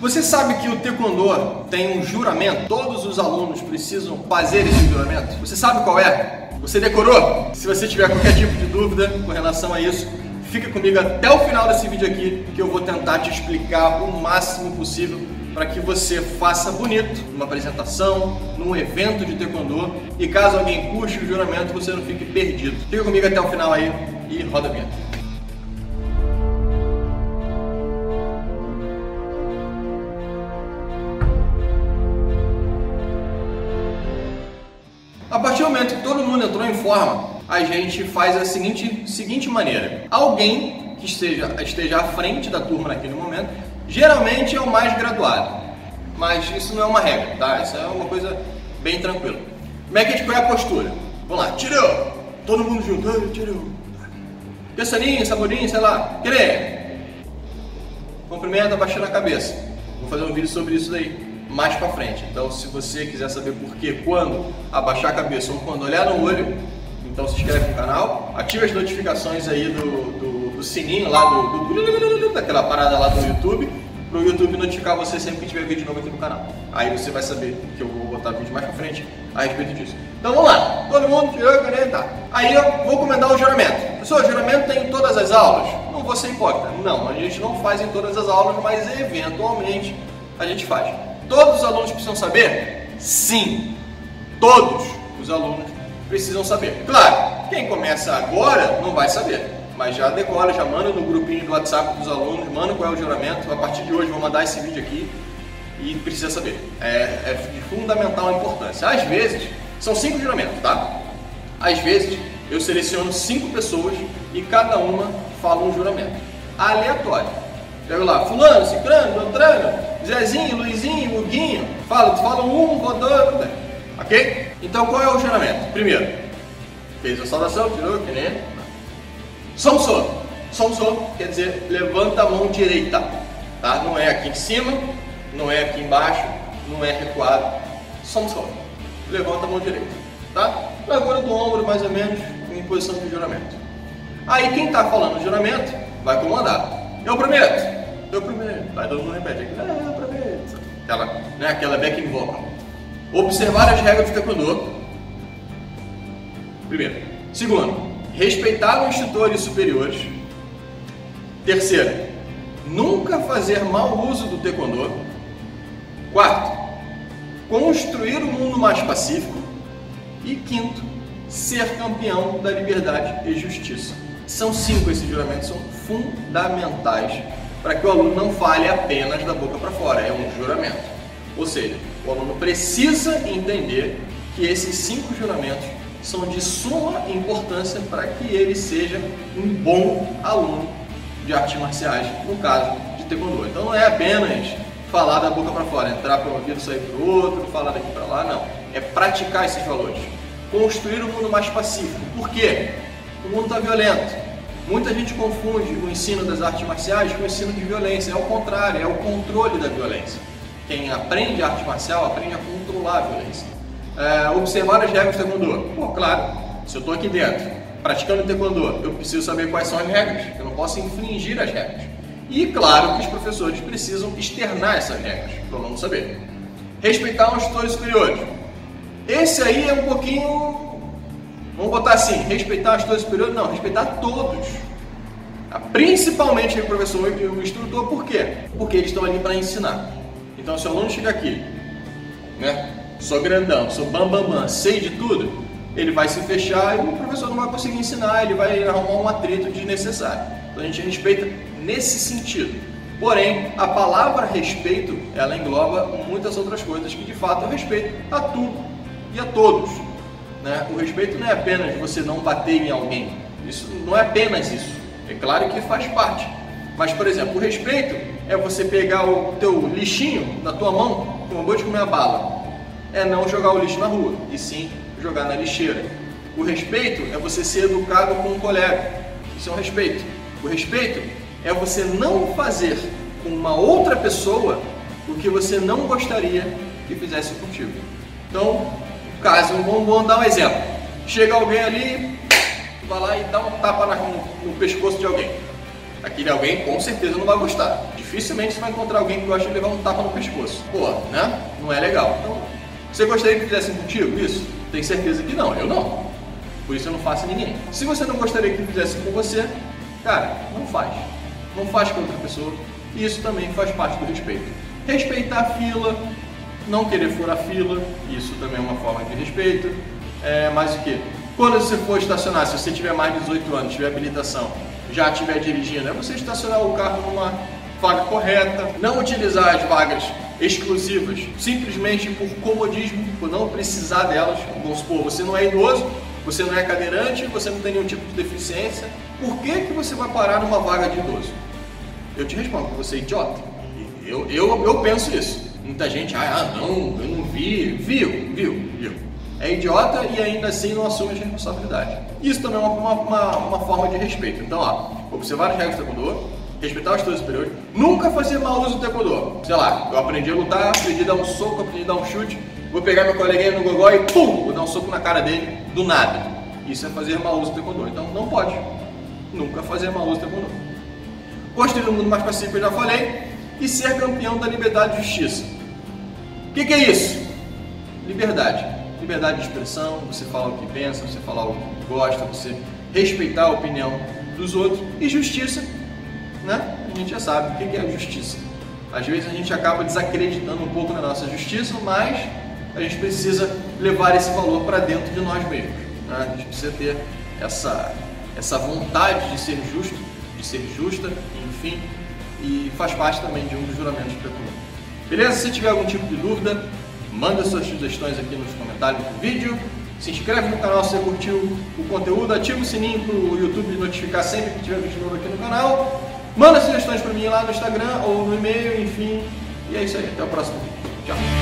Você sabe que o Taekwondo tem um juramento? Todos os alunos precisam fazer esse juramento? Você sabe qual é? Você decorou? Se você tiver qualquer tipo de dúvida com relação a isso, fica comigo até o final desse vídeo aqui que eu vou tentar te explicar o máximo possível para que você faça bonito numa apresentação, num evento de taekwondo e caso alguém puxe o juramento você não fique perdido. Fica comigo até o final aí e roda a vinheta. A partir do momento que todo mundo entrou em forma, a gente faz a seguinte, seguinte maneira: alguém que esteja, esteja à frente da turma naquele momento, geralmente é o mais graduado, mas isso não é uma regra, tá? Isso é uma coisa bem tranquila. Como é que a gente põe a postura? Vamos lá, tirou! Todo mundo junto, tirou! Pensarinho, saborinho, sei lá, querer! Cumprimento abaixando a cabeça. Vou fazer um vídeo sobre isso daí mais para frente. Então, se você quiser saber por que, quando abaixar a cabeça ou quando olhar no olho, então se inscreve no canal, ativa as notificações aí do, do, do sininho lá, do, do, daquela parada lá do YouTube, para o YouTube notificar você sempre que tiver vídeo novo aqui no canal. Aí você vai saber que eu vou botar vídeo mais para frente a respeito disso. Então vamos lá, todo mundo tirou a caneta. Aí eu vou comentar o juramento. Pessoal, o juramento tem em todas as aulas? Não vou ser hipócrita. Não, a gente não faz em todas as aulas, mas eventualmente a gente faz. Todos os alunos precisam saber? Sim, todos os alunos precisam saber. Claro, quem começa agora não vai saber, mas já decola, já manda no grupinho do WhatsApp dos alunos, manda qual é o juramento. A partir de hoje vou mandar esse vídeo aqui e precisa saber. É, é de fundamental importância. Às vezes, são cinco juramentos, tá? Às vezes, eu seleciono cinco pessoas e cada uma fala um juramento. Aleatório. Pego lá, fulano, ciclano, doutrano, Zezinho, Luizinho, Huguinho. Fala, tu fala um, vou dois, ok? Então qual é o juramento? Primeiro, fez a saudação, tirou, que nem. Somso. Somso quer dizer levanta a mão direita. Tá? Não é aqui em cima, não é aqui embaixo, não é recuado. Somso. Levanta a mão direita. Tá? Agora do ombro mais ou menos em posição de juramento. Aí quem está falando juramento vai comandar. Eu prometo eu prometo. Aí todo mundo repete. É, eu prometo. Aquela, né, aquela backing vocal. Observar as regras do taekwondo. Primeiro. Segundo, respeitar os instrutores superiores. Terceiro, nunca fazer mau uso do taekwondo. Quarto, construir um mundo mais pacífico. E quinto, ser campeão da liberdade e justiça. São cinco esses juramentos, são fundamentais para que o aluno não fale apenas da boca para fora, é um juramento. Ou seja, o aluno precisa entender que esses cinco juramentos são de suma importância para que ele seja um bom aluno de artes marciais, no caso de taekwondo. Então não é apenas falar da boca para fora, entrar para um ouvido, sair para o outro, falar daqui para lá, não. É praticar esses valores. Construir um mundo mais pacífico. Por quê? O mundo está violento Muita gente confunde o ensino das artes marciais com o ensino de violência. É o contrário, é o controle da violência. Quem aprende arte marcial aprende a controlar a violência. É, observar as regras do taekwondo. Pô, claro, se eu estou aqui dentro praticando taekwondo, eu preciso saber quais são as regras. Eu não posso infringir as regras. E claro que os professores precisam externar essas regras para o aluno saber. Respeitar os tutores superiores. Esse aí é um pouquinho Vamos botar assim, respeitar as tutores superiores? Não, respeitar todos. Principalmente o professor e o instrutor, por quê? Porque eles estão ali para ensinar. Então, se o aluno chega aqui, né, sou grandão, sou bambambam, bam, bam, sei de tudo, ele vai se fechar e o professor não vai conseguir ensinar, ele vai arrumar um atrito desnecessário. Então, a gente respeita nesse sentido. Porém, a palavra respeito, ela engloba muitas outras coisas que de fato eu respeito a tudo e a todos. Né? O respeito não é apenas você não bater em alguém. Isso não é apenas isso. É claro que faz parte. Mas, por exemplo, o respeito é você pegar o teu lixinho na tua mão, acabou de comer a bala. É não jogar o lixo na rua, e sim jogar na lixeira. O respeito é você ser educado com um colega. Isso é um respeito. O respeito é você não fazer com uma outra pessoa o que você não gostaria que fizesse contigo. Então, Caso, vamos, vamos dar um exemplo. Chega alguém ali, vai lá e dá um tapa no, no, pescoço de alguém. Aquele alguém com certeza não vai gostar. Dificilmente você vai encontrar alguém que gosta de levar um tapa no pescoço. Pô, né? Não é legal. Então, você gostaria que fizessem contigo isso? Tem certeza que não, eu não. Por isso eu não faço ninguém. Se você não gostaria que fizessem com você, cara, não faz. Não faz com outra pessoa. E isso também faz parte do respeito. Respeitar a fila, não querer furar fila, isso também é uma forma de respeito. É, mais o que? Quando você for estacionar, se você tiver mais de 18 anos, tiver habilitação, já estiver dirigindo, é você estacionar o carro numa vaga correta, não utilizar as vagas exclusivas simplesmente por comodismo, por não precisar delas. Vamos supor, você não é idoso, você não é cadeirante, você não tem nenhum tipo de deficiência, por que, que você vai parar numa vaga de idoso? Eu te respondo, você é idiota. Eu, eu, eu penso isso. Muita gente, ah, não, eu não vi. Viu, viu, viu. É idiota e ainda assim não assume a responsabilidade. Isso também é uma, uma, uma forma de respeito. Então, ó, observar as regras do taekwondo, respeitar os estudos superiores, nunca fazer mau uso do taekwondo. Sei lá, eu aprendi a lutar, aprendi a dar um soco, aprendi a dar um chute, vou pegar meu coleguinha no gogó e pum, vou dar um soco na cara dele do nada. Isso é fazer mau uso do taekwondo. Então, não pode. Nunca fazer mau uso do taekwondo. Construir um mundo mais pacífico, eu já falei, e ser campeão da liberdade e justiça. Que, que é isso? Liberdade liberdade de expressão, você fala o que pensa, você falar o que gosta, você respeitar a opinião dos outros. E justiça, né? A gente já sabe o que é justiça. Às vezes a gente acaba desacreditando um pouco na nossa justiça, mas a gente precisa levar esse valor para dentro de nós mesmos. Né? A gente precisa ter essa, essa vontade de ser justo, de ser justa, enfim, e faz parte também de um dos juramentos do Beleza? Se tiver algum tipo de dúvida, Manda suas sugestões aqui nos comentários do vídeo. Se inscreve no canal se você curtiu o conteúdo, ativa o sininho para o YouTube notificar sempre que tiver vídeo novo aqui no canal. Manda sugestões para mim lá no Instagram ou no e-mail, enfim. E é isso aí, até o próximo vídeo. Tchau!